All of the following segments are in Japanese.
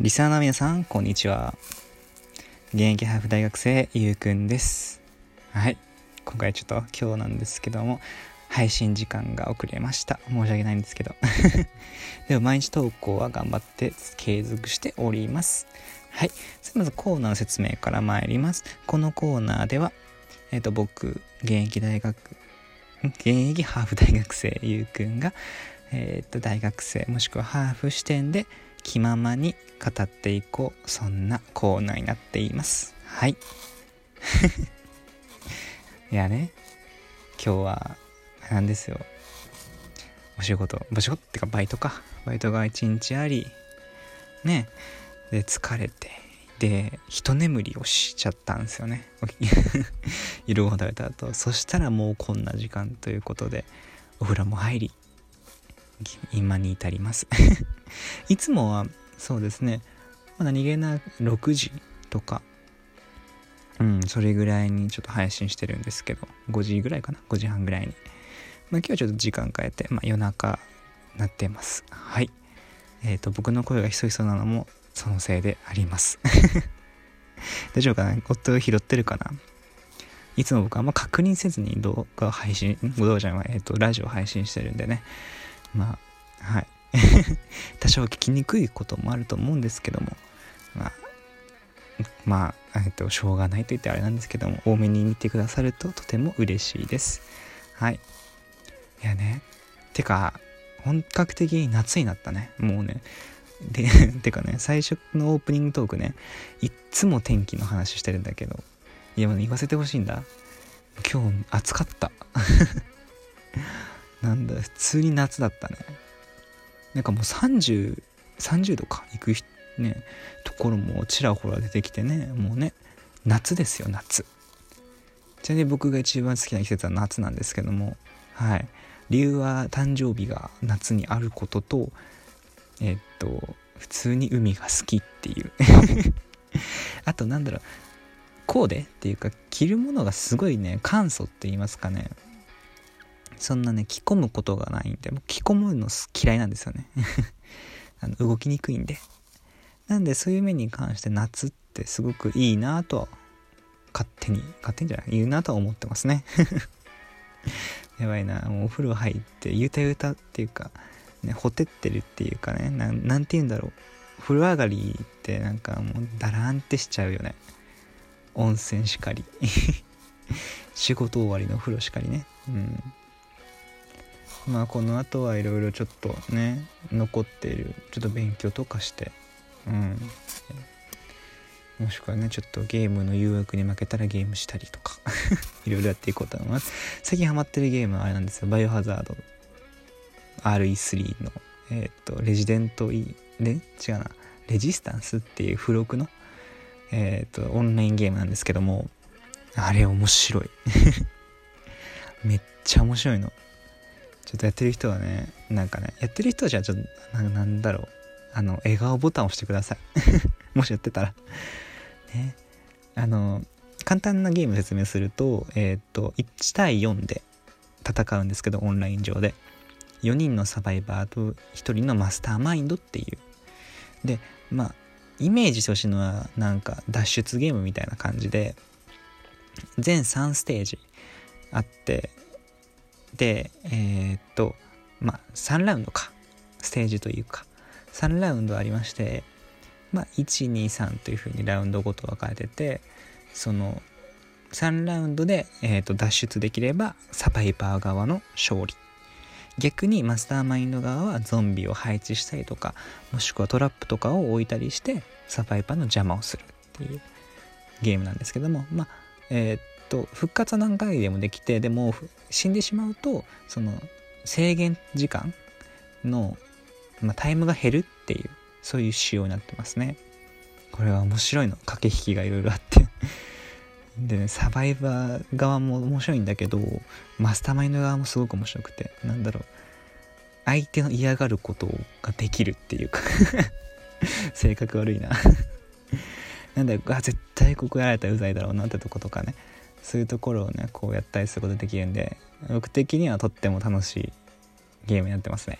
リサーの皆さん、こんにちは。現役ハーフ大学生、ゆうくんです。はい。今回ちょっと今日なんですけども、配信時間が遅れました。申し訳ないんですけど。でも毎日投稿は頑張って継続しております。はい。まずコーナーの説明から参ります。このコーナーでは、えっ、ー、と、僕、現役大学、現役ハーフ大学生ゆうくんが、えっ、ー、と、大学生もしくはハーフ視点で気ままに語っていこう。そんなコーナーになっています。はい。いやね。今日はなんですよ。お仕事。お仕事ってかバイトか。バイトが一日あり。ね。で疲れて。で一眠りをしちゃったんですよね。夜ご飯食べた後そしたらもうこんな時間ということでお風呂も入り。今に至ります。いつもはそうですね、まだ逃げな6時とか。うんそれぐらいにちょっと配信してるんですけど。5時ぐらいかな？5時半ぐらいに。まあ今日はちょっと時間変えて、まあ、夜中なってます。はい。えっ、ー、と僕の声がひそひそなのもそのせいであります。大丈夫かな？夫拾ってるかな？いつも僕はあんま確認せずに動画を配信、動画じゃない、えっ、ー、と、ラジオ配信してるんでね。まあ、はい。多少聞きにくいこともあると思うんですけども、まあ、まあ、えっと、しょうがないと言ってあれなんですけども、多めに見てくださるととても嬉しいです。はい。いやね、てか、本格的に夏になったね。もうね。で、てかね、最初のオープニングトークね、いっつも天気の話してるんだけど、いや、言わせてほしいんだ。今日暑かった。なんだ、普通に夏だったね。なんかもう30、30度か、行くね、ところもちらほら出てきてね、もうね、夏ですよ、夏。ちなみに僕が一番好きな季節は夏なんですけども、はい。理由は誕生日が夏にあることと、えっと、普通に海が好きっていう あとなんだろう、コーデっていうか着るものがすごいね、簡素って言いますかね。そんなね、着込むことがないんで、もう着込むの嫌いなんですよね。あの動きにくいんで。なんでそういう面に関して夏ってすごくいいなとは、勝手に、勝手にじゃない、言うなとは思ってますね。やばいな、もうお風呂入って、ゆたゆたっていうか、ね、ほてってるっていうかね、ななんて言うんだろう。風呂上がりってなんかもうダラーンってしちゃうよね。温泉しかり。仕事終わりの風呂しかりね。うん。まあこの後はいろいろちょっとね残っているちょっと勉強とかしてうん。もしくはねちょっとゲームの誘惑に負けたらゲームしたりとか いろいろやっていこうと思います。最近ハマってるゲームはあれなんですよ。バイオハザード。RE3 のえっ、とレジデント E で違うな。レジスタンスっていう付録のえっ、とオンラインゲームなんですけどもあれ面白い。めっちゃ面白いの。ちょっとやってる人はね、なんかね、やってる人じゃあちょっと、なんだろう。あの、笑顔ボタンを押してください。もしやってたら。ね。あの、簡単なゲーム説明すると、えー、っと、1対4で戦うんですけど、オンライン上で。4人のサバイバーと1人のマスターマインドっていう。で、まあ、イメージしてほしいのは、なんか脱出ゲームみたいな感じで、全3ステージあって、で、えー、っと、まあ、3ラウンドか。ステージというか、3ラウンドありまして、まあ、1、2、3というふうにラウンドごと分かれてて、その、3ラウンドで、えー、と脱出できればサバイバー側の勝利。逆にマスターマインド側はゾンビを配置したりとか、もしくはトラップとかを置いたりして、サバイバーの邪魔をするっていうゲームなんですけども、まあ、えー、と復活は何回でもできてでも死んでしまうとその制限時間の、まあ、タイムが減るっていうそういう仕様になってますね。これは面白いの。駆け引きがいろいろあって。でねサバイバー側も面白いんだけどマスターマインド側もすごく面白くてなんだろう。相手の嫌がることができるっていうか。性格悪いな。なんだよあ絶対ここやられたらうざいだろうなってとことかね。そういうところをねこうやったりすることできるんで僕的にはとっても楽しいゲームになってますね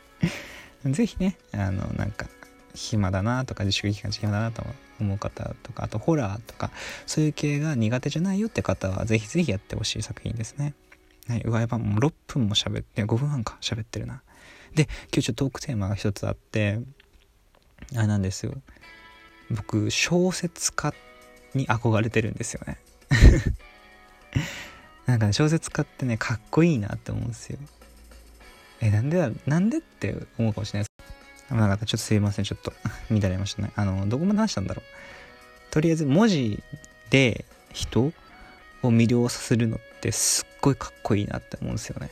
是非ねあのなんか暇だなとか自粛期間中暇だなと思う方とかあとホラーとかそういう系が苦手じゃないよって方はぜひぜひやってほしい作品ですね。はい、上版も6分も喋って5分半か喋ってるな。で今日ちょっとトークテーマが一つあってあれなんですよ僕小説家に憧れてるんですよね なんか、小説家ってねかっこいいなって思うんですよ。えなんでだなんでって思うかもしれない。ですなかったちょっとすいません。ちょっと 乱れましたね。あのどこまで話したんだろう。とりあえず文字で人を魅了させるのってすっごいかっこいいなって思うんですよね。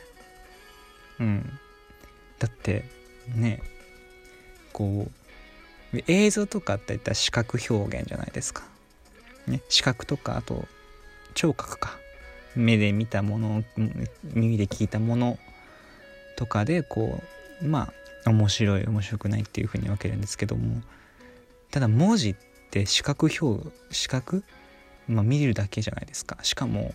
うん。だってねこう映像とかっていったら視覚表現じゃないですか、ね、視覚とかあと聴覚か。目で見たもの耳で聞いたものとかでこうまあ面白い面白くないっていうふうに分けるんですけども。ただ文字って視覚表視覚？まあ見るだけじゃないですか。しかも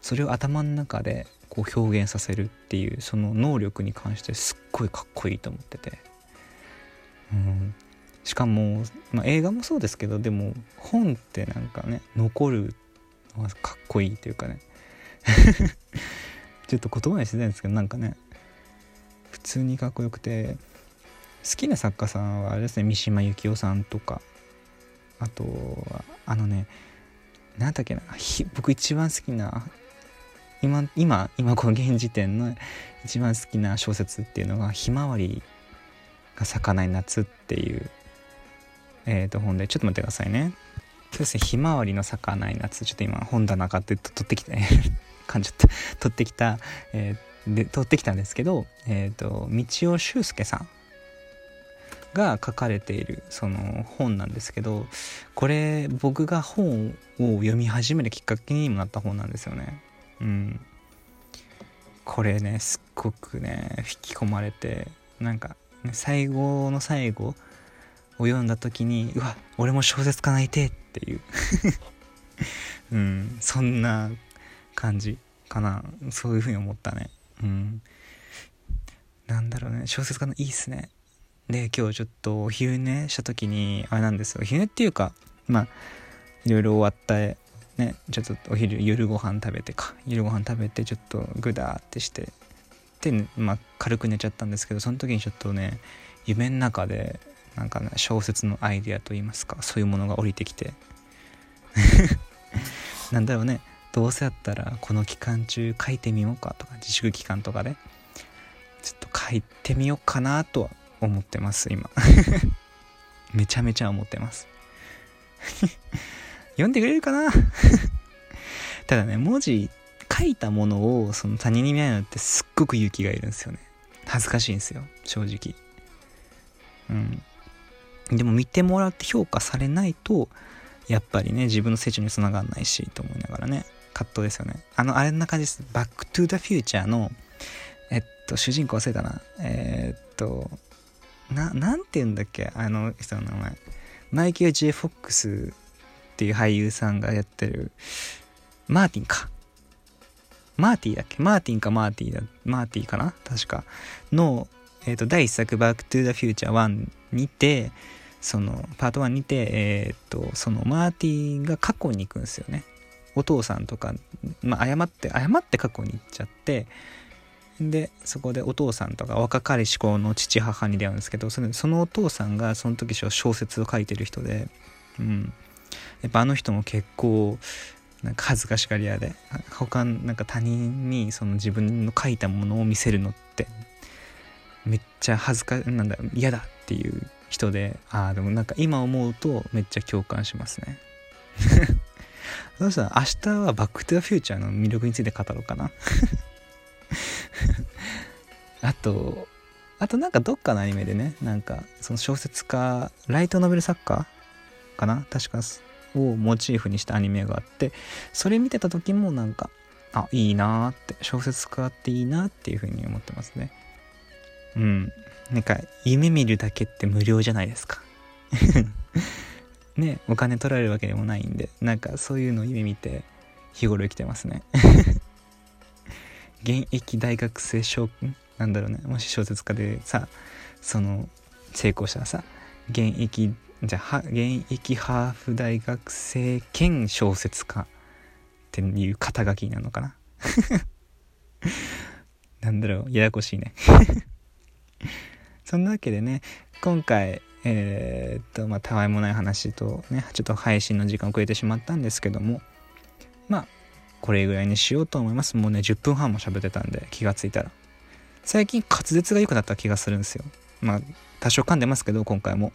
それを頭の中でこう表現させるっていうその能力に関してすっごいかっこいいと思ってて、うん、しかも、まあ、映画もそうですけどでも本ってなんかね残るかっこいいというかね。ちょっと言葉にしてないんですけどなんかね。普通にかっこよくて好きな作家さんはあれですね。三島由紀夫さんとか。あとはあのね何だっけな。僕一番好きな今今今この現時点の一番好きな小説っていうのが「ひまわりが咲かない夏」っていうえっ、ー、と本で。ちょっと待ってくださいね。そうですね「ひまわりの咲かない夏」ちょっと今本棚買って取ってきて 感じゃった。取ってきた、えー、で取ってきたんですけどえっ、ー、と道尾修介さんが書かれているその本なんですけどこれ僕が本を読み始めるきっかけにもなった本なんですよね。うん。これねすっごくね引き込まれてなんか、最後の最後を読んだ時にうわ俺も小説家なりてってていう。うんそんな感じかな。そういうふうに思ったね。うん。なんだろうね。小説家のいいっすね。で今日ちょっとお昼寝した時にあれなんですよ。お昼寝っていうかまあいろいろ終わったねちょっとお昼夜ご飯食べてか。夜ご飯食べてちょっとグダーってしてで、まあ、軽く寝ちゃったんですけどその時にちょっとね夢の中でなんかね小説のアイデアといいますかそういうものが降りてきて なんだろうねどうせやったらこの期間中書いてみようかとか自粛期間とかでちょっと書いてみようかなとは思ってます今 めちゃめちゃ思ってます 読んでくれるかな？ただね、文字、書いたものをその他人に見られるのってすっごく勇気がいるんですよね。恥ずかしいんですよ、正直。うん。でも見てもらって評価されないと、やっぱりね、自分の成長につながんないし、と思いながらね、葛藤ですよね。あの、あれな感じです。バックトゥーザフューチャーの、えっと、主人公忘れたな。えー、っと、な、なんて言うんだっけ？あの人の名前。マイケル・ジェ・フォックスっていう俳優さんがやってる、マーティンか。マーティーだっけ？マーティンかマーティーだ、マーティーかな？確か。の、え、ー、と、第1作、バックトゥザフューチャー1にて、その、パート1にて、えっ、ー、と、その、マーティーが過去に行くんですよね。お父さんとか、まあ、誤って、誤って過去に行っちゃって、で、そこでお父さんとか若かりし子の父母に出会うんですけど、そのそのお父さんがその時小説を書いてる人で、うん。やっぱあの人も結構なんか恥ずかしがり屋で他なんか他人にその自分の書いたものを見せるのってめっちゃ恥ずかなんだ嫌だっていう人でああでもなんか今思うとめっちゃ共感しますね。どうした？ら明日はバックトゥザフューチャーの魅力について語ろうかな。あとあとなんかどっかのアニメでねなんかその小説家ライトノベル作家かな？確かをモチーフにしたアニメがあってそれ見てた時もなんかあいいなーって小説家っていいなっていう風に思ってますね。うん。なんか夢見るだけって無料じゃないですか。ねお金取られるわけでもないんでなんかそういうのを夢見て日頃生きてますね。現役大学生小なんだろうね。もし小説家でさその成功したらさ現役じゃあ現役ハーフ大学生兼小説家っていう肩書きなのかな？なんだろう。ややこしいね。そんなわけでね今回えー、っとまあたわいもない話とねちょっと配信の時間遅れてしまったんですけどもまあこれぐらいにしようと思います。もうね10分半も喋ってたんで気がついたら。最近滑舌が良くなった気がするんですよ。まあ多少噛んでますけど今回も。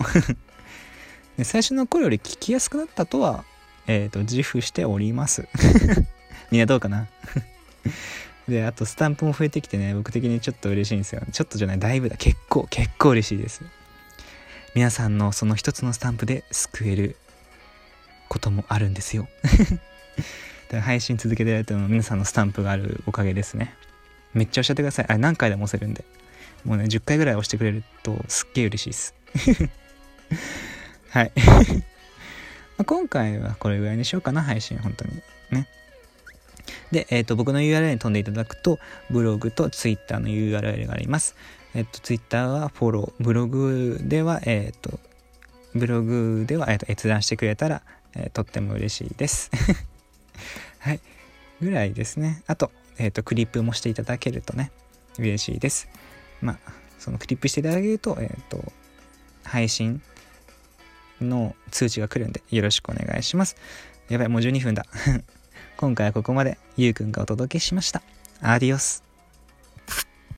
で最初の頃より聞きやすくなったとはえっ、と自負しております。みんなどうかな？であとスタンプも増えてきてね僕的にちょっと嬉しいんですよ。ちょっとじゃないだいぶだ。結構結構嬉しいです。皆さんのその一つのスタンプで救えることもあるんですよ。配信続けてられても皆さんのスタンプがあるおかげですね。めっちゃ押しゃってください。あれ何回でも押せるんで。もうね10回ぐらい押してくれるとすっげえ嬉しいです。はい。今回はこれぐらいにしようかな配信本当に。で、えっ、ー、と、僕の URL に飛んでいただくと、ブログと Twitter の URL があります。えっ、ー、と、Twitter はフォロー、ブログでは、えっ、ー、と、ブログでは、えっ、と、閲覧してくれたら、えとっても嬉しいです。はい。ぐらいですね。あと、えっ、と、クリップもしていただけるとね、嬉しいです。まあ、そのクリップしていただけると、えっ、と、配信の通知が来るんで、よろしくお願いします。やばい、もう12分だ。今回はここまでゆうくんがお届けしました。アディオス。